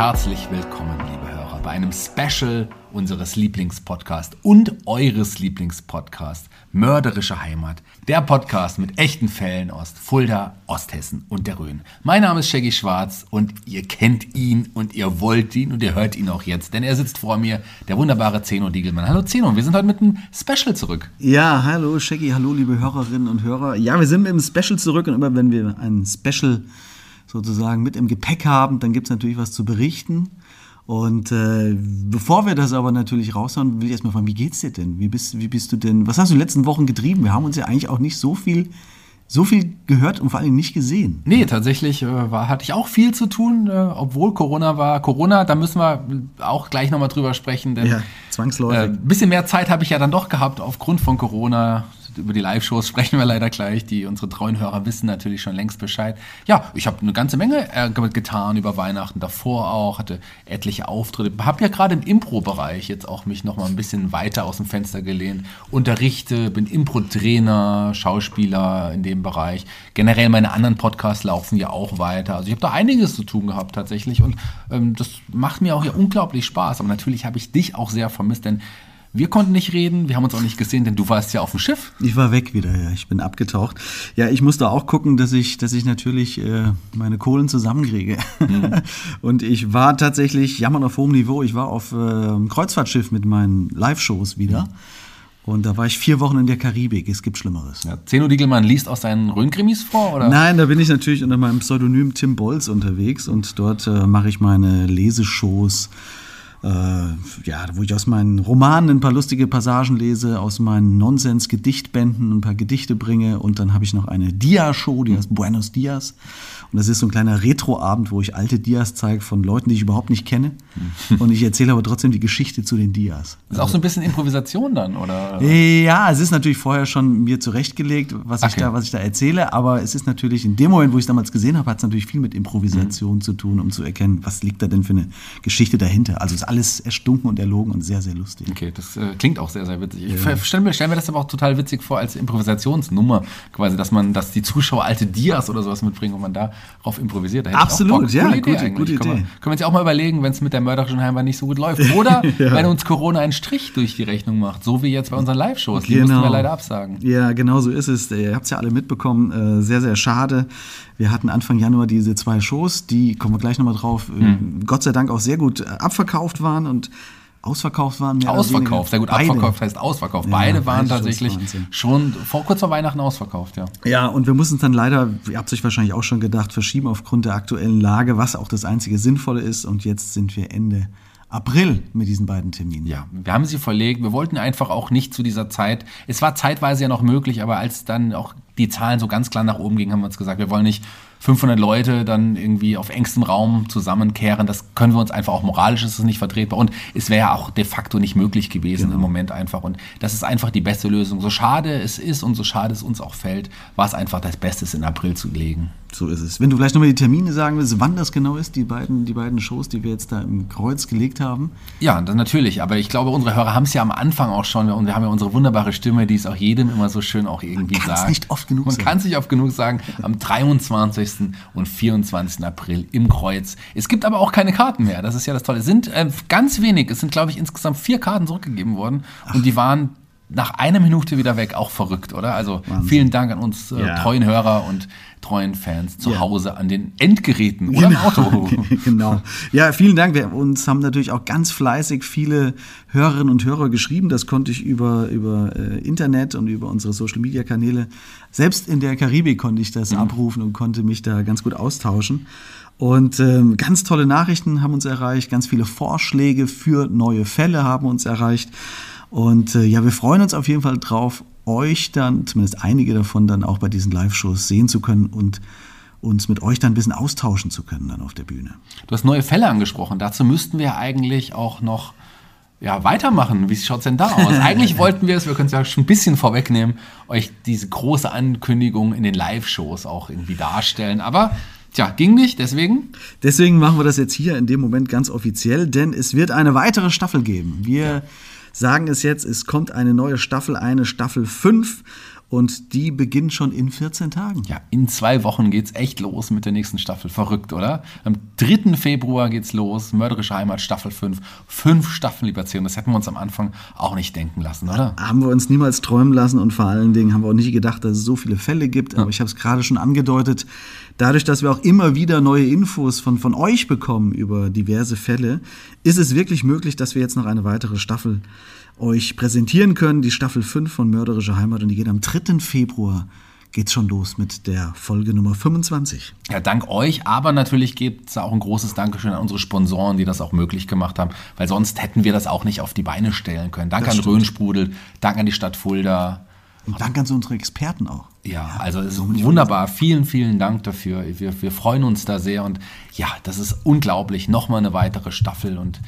Herzlich willkommen, liebe Hörer, bei einem Special unseres Lieblingspodcasts und eures Lieblingspodcasts Mörderische Heimat. Der Podcast mit echten Fällen aus Fulda, Osthessen und der Rhön. Mein Name ist Shaggy Schwarz und ihr kennt ihn und ihr wollt ihn und ihr hört ihn auch jetzt, denn er sitzt vor mir, der wunderbare Zeno Diegelmann. Hallo Zeno, wir sind heute mit einem Special zurück. Ja, hallo Shaggy, hallo liebe Hörerinnen und Hörer. Ja, wir sind mit dem Special zurück und immer wenn wir ein Special sozusagen mit im Gepäck haben, dann gibt es natürlich was zu berichten. Und äh, bevor wir das aber natürlich raushauen, will ich erstmal fragen, wie geht's dir denn? Wie bist, wie bist du denn? Was hast du in den letzten Wochen getrieben? Wir haben uns ja eigentlich auch nicht so viel, so viel gehört und vor allem nicht gesehen. Nee, tatsächlich äh, war, hatte ich auch viel zu tun, äh, obwohl Corona war. Corona, da müssen wir auch gleich nochmal drüber sprechen, denn Ja, zwangsläufig. ein bisschen mehr Zeit habe ich ja dann doch gehabt aufgrund von Corona. Über die Live-Shows sprechen wir leider gleich. Die unsere treuen Hörer wissen natürlich schon längst Bescheid. Ja, ich habe eine ganze Menge äh, getan über Weihnachten, davor auch, hatte etliche Auftritte. Habe ja gerade im Impro-Bereich jetzt auch mich noch mal ein bisschen weiter aus dem Fenster gelehnt. Unterrichte, bin Impro-Trainer, Schauspieler in dem Bereich. Generell meine anderen Podcasts laufen ja auch weiter. Also ich habe da einiges zu tun gehabt tatsächlich und ähm, das macht mir auch ja unglaublich Spaß. Aber natürlich habe ich dich auch sehr vermisst, denn wir konnten nicht reden, wir haben uns auch nicht gesehen, denn du warst ja auf dem Schiff. Ich war weg wieder, ja. Ich bin abgetaucht. Ja, ich musste auch gucken, dass ich, dass ich natürlich äh, meine Kohlen zusammenkriege. Und ich war tatsächlich jammern auf hohem Niveau. Ich war auf äh, einem Kreuzfahrtschiff mit meinen Live-Shows wieder. Und da war ich vier Wochen in der Karibik. Es gibt Schlimmeres. Ja, Zeno Diegelmann liest aus seinen Rhön-Krimis vor, oder? Nein, da bin ich natürlich unter meinem Pseudonym Tim Bolz unterwegs und dort äh, mache ich meine Leseshows. Äh, ja, wo ich aus meinen Romanen ein paar lustige Passagen lese, aus meinen Nonsens-Gedichtbänden ein paar Gedichte bringe und dann habe ich noch eine Dia-Show, die heißt Buenos Dias. Und das ist so ein kleiner Retro-Abend, wo ich alte Dias zeige von Leuten, die ich überhaupt nicht kenne. Und ich erzähle aber trotzdem die Geschichte zu den Dias. Das ist auch so ein bisschen Improvisation dann, oder? Ja, es ist natürlich vorher schon mir zurechtgelegt, was ich Okay. da, was ich da erzähle, aber es ist natürlich in dem Moment, wo ich es damals gesehen habe, hat es natürlich viel mit Improvisation Mhm. zu tun, um zu erkennen, was liegt da denn für eine Geschichte dahinter. Also ist alles erstunken und erlogen und sehr, sehr lustig. Okay, das äh, klingt auch sehr, sehr witzig. Ich stelle mir, stell mir das aber auch total witzig vor als Improvisationsnummer, quasi, dass man, dass die Zuschauer alte Dias oder sowas mitbringen und man darauf improvisiert. Da Absolut, ja, Idee gute- gute Können wir, Idee. können wir uns ja auch mal überlegen, wenn es mit der mörderischen Heimat nicht so gut läuft. Oder wenn uns Corona einen Strich durch die Rechnung macht, so wie jetzt bei unseren Live-Shows. Die mussten wir leider absagen. Ja, genau so ist es. Ihr habt es ja alle mitbekommen. Äh, Sehr, sehr schade. Wir hatten Anfang Januar diese zwei Shows, die, kommen wir gleich nochmal drauf, äh, Hm. Gott sei Dank auch sehr gut äh, abverkauft waren und ausverkauft waren. mehr Ausverkauft, sehr gut. Beide. Abverkauft heißt ausverkauft. Ja, Beide waren tatsächlich schon vor, kurz vor Weihnachten ausverkauft, ja. Ja, und wir mussten es dann leider, ihr habt euch wahrscheinlich auch schon gedacht, verschieben aufgrund der aktuellen Lage, was auch das einzige Sinnvolle ist. Und jetzt sind wir Ende April mit diesen beiden Terminen. Ja, wir haben sie verlegt. Wir wollten einfach auch nicht zu dieser Zeit. Es war zeitweise ja noch möglich, aber als dann auch die Zahlen so ganz klar nach oben gingen, haben wir uns gesagt, wir wollen nicht 500 Leute dann irgendwie auf engstem Raum zusammenkehren, das können wir uns einfach auch moralisch ist es nicht vertretbar und es wäre ja auch de facto nicht möglich gewesen genau. im Moment einfach und das ist einfach die beste Lösung. So schade es ist und so schade es uns auch fällt, war es einfach das Beste, in April zu legen. So ist es. Wenn du vielleicht nochmal die Termine sagen willst, wann das genau ist, die beiden, die beiden Shows, die wir jetzt da im Kreuz gelegt haben. Ja, das natürlich. Aber ich glaube, unsere Hörer haben es ja am Anfang auch schon und wir haben ja unsere wunderbare Stimme, die es auch jedem immer so schön auch irgendwie sagt. nicht oft genug Man sagen. kann es nicht oft genug sagen. Am 23. und 24. April im Kreuz. Es gibt aber auch keine Karten mehr. Das ist ja das Tolle. Es sind äh, ganz wenig. Es sind, glaube ich, insgesamt vier Karten zurückgegeben worden. Ach. Und die waren nach einer Minute wieder weg. Auch verrückt, oder? Also Wahnsinn. vielen Dank an uns äh, ja. treuen Hörer und treuen Fans zu ja. Hause an den Endgeräten oder genau. im Auto. genau. Ja, vielen Dank. Wir uns haben natürlich auch ganz fleißig viele Hörerinnen und Hörer geschrieben. Das konnte ich über, über äh, Internet und über unsere Social Media Kanäle. Selbst in der Karibik konnte ich das mhm. abrufen und konnte mich da ganz gut austauschen. Und ähm, ganz tolle Nachrichten haben uns erreicht, ganz viele Vorschläge für neue Fälle haben uns erreicht. Und äh, ja, wir freuen uns auf jeden Fall drauf, euch dann, zumindest einige davon, dann auch bei diesen Live-Shows sehen zu können und uns mit euch dann ein bisschen austauschen zu können dann auf der Bühne. Du hast neue Fälle angesprochen. Dazu müssten wir eigentlich auch noch ja, weitermachen. Wie schaut es denn da aus? Eigentlich wollten wir es, wir können es ja schon ein bisschen vorwegnehmen, euch diese große Ankündigung in den Live-Shows auch irgendwie darstellen. Aber Tja, ging nicht, deswegen? Deswegen machen wir das jetzt hier in dem Moment ganz offiziell, denn es wird eine weitere Staffel geben. Wir ja sagen es jetzt, es kommt eine neue Staffel, eine Staffel 5 und die beginnt schon in 14 Tagen. Ja, in zwei Wochen geht's echt los mit der nächsten Staffel. Verrückt, oder? Am 3. Februar geht's los. Mörderische Heimat, Staffel 5. Fünf Staffeln, lieber Zion. Das hätten wir uns am Anfang auch nicht denken lassen, oder? Haben wir uns niemals träumen lassen und vor allen Dingen haben wir auch nicht gedacht, dass es so viele Fälle gibt. Aber ja. ich habe es gerade schon angedeutet. Dadurch, dass wir auch immer wieder neue Infos von, von euch bekommen über diverse Fälle, ist es wirklich möglich, dass wir jetzt noch eine weitere Staffel euch präsentieren können. Die Staffel 5 von Mörderische Heimat und die geht am 3. Februar geht's schon los mit der Folge Nummer 25. Ja, dank euch, aber natürlich gibt es auch ein großes Dankeschön an unsere Sponsoren, die das auch möglich gemacht haben, weil sonst hätten wir das auch nicht auf die Beine stellen können. Dank das an Röhnsprudel, Dank an die Stadt Fulda. Und Dank an unsere Experten auch. Ja, also es ist wunderbar. Vielen, vielen Dank dafür. Wir, wir freuen uns da sehr und ja, das ist unglaublich. Nochmal eine weitere Staffel und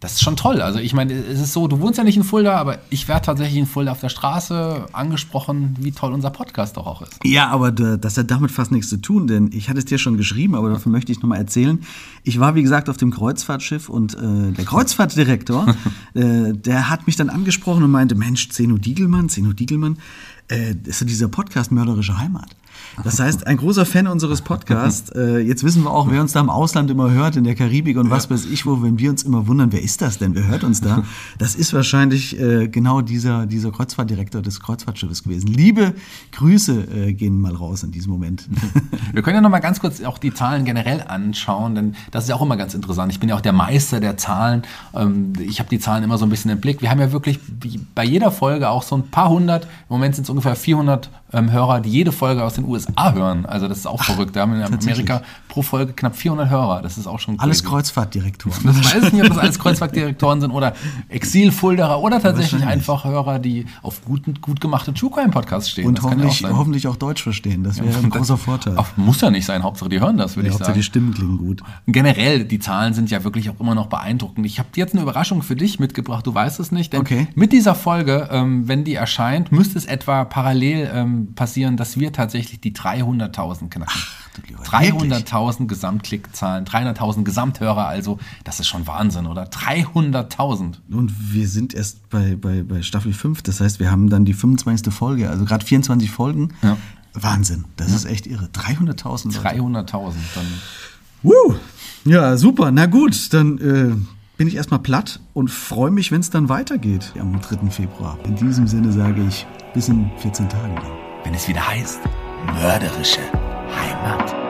das ist schon toll. Also ich meine, es ist so, du wohnst ja nicht in Fulda, aber ich werde tatsächlich in Fulda auf der Straße angesprochen, wie toll unser Podcast doch auch ist. Ja, aber das hat damit fast nichts zu tun, denn ich hatte es dir schon geschrieben, aber dafür möchte ich nochmal erzählen. Ich war, wie gesagt, auf dem Kreuzfahrtschiff und äh, der Kreuzfahrtdirektor, äh, der hat mich dann angesprochen und meinte, Mensch, Zeno Diegelmann, Zeno Diegelmann, äh, ist ja dieser Podcast Mörderische Heimat. Das heißt, ein großer Fan unseres Podcasts. Äh, jetzt wissen wir auch, wer uns da im Ausland immer hört, in der Karibik und was weiß ich wo, wenn wir uns immer wundern, wer ist das denn? Wer hört uns da? Das ist wahrscheinlich äh, genau dieser, dieser Kreuzfahrtdirektor des Kreuzfahrtschiffes gewesen. Liebe Grüße äh, gehen mal raus in diesem Moment. Wir können ja noch mal ganz kurz auch die Zahlen generell anschauen, denn das ist ja auch immer ganz interessant. Ich bin ja auch der Meister der Zahlen. Ähm, ich habe die Zahlen immer so ein bisschen im Blick. Wir haben ja wirklich bei jeder Folge auch so ein paar hundert, im Moment sind es ungefähr 400 ähm, Hörer, die jede Folge aus den USA hören. Also das ist auch verrückt. Wir haben in Amerika pro Folge knapp 400 Hörer. Das ist auch schon Alles Kreuzfahrtdirektoren. Das weiß ich nicht, ob das alles Kreuzfahrtdirektoren sind oder Exil-Fulderer oder tatsächlich einfach Hörer, die auf gut, gut gemachte True Crime Podcasts stehen. Und hoffentlich auch, hoffentlich auch Deutsch verstehen. Das wäre ja, ein großer Vorteil. Auch, muss ja nicht sein. Hauptsache, die hören das, würde ja, ich sagen. die Stimmen klingen gut. Generell, die Zahlen sind ja wirklich auch immer noch beeindruckend. Ich habe jetzt eine Überraschung für dich mitgebracht. Du weißt es nicht. Denn okay. mit dieser Folge, ähm, wenn die erscheint, müsste es etwa parallel ähm, passieren, dass wir tatsächlich die 300.000 knacken. 300.000 Gesamtklickzahlen, 300.000 Gesamthörer, also das ist schon Wahnsinn, oder? 300.000. Und wir sind erst bei, bei, bei Staffel 5, das heißt, wir haben dann die 25. Folge, also gerade 24 Folgen. Ja. Wahnsinn, das ja. ist echt irre. 300.000. 300.000, dann. Woo! Ja, super. Na gut, dann äh, bin ich erstmal platt und freue mich, wenn es dann weitergeht am 3. Februar. In diesem Sinne sage ich bis in 14 Tagen Wenn es wieder heißt, mörderische Heimat.